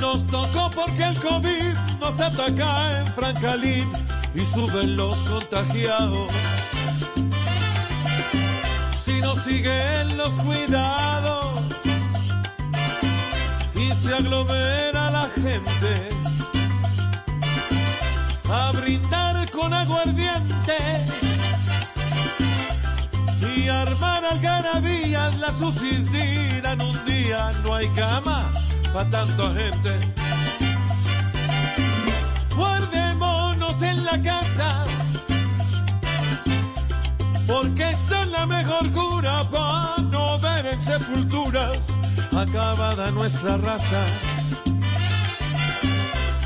Nos tocó porque el COVID nos ataca en Francalid y suben los contagiados. Si no siguen los cuidados y se aglomera la gente a brindar con aguardiente y armar algarabías, las UCIs dirán un día no hay cama para tanta gente. Guardémonos en la casa, porque esta es la mejor cura para no ver en sepulturas acabada nuestra raza.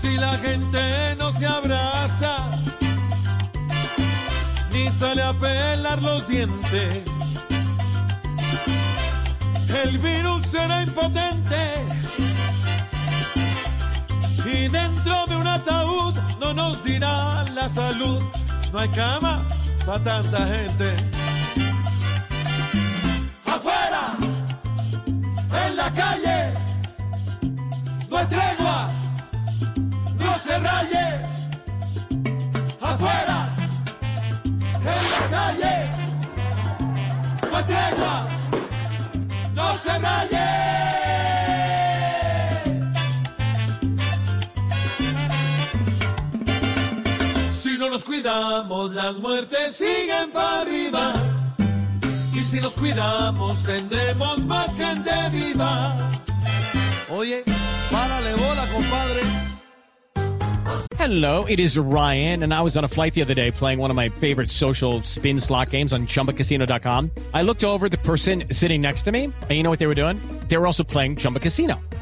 Si la gente no se abraza, ni sale a pelar los dientes, el virus será impotente y dentro de un ataúd no nos dirá la salud. No hay cama para tanta gente. Afuera, en la calle, no hay tregua, no se raye. Afuera, en la calle, no hay tregua, no se raye. No nos cuidamos, las muertes siguen para arriba. Y si nos cuidamos, tendremos más gente viva. Oye, párale bola, compadre. Hello, it is Ryan, and I was on a flight the other day playing one of my favorite social spin slot games on chumbacasino.com. I looked over the person sitting next to me, and you know what they were doing? They were also playing Chumba Casino.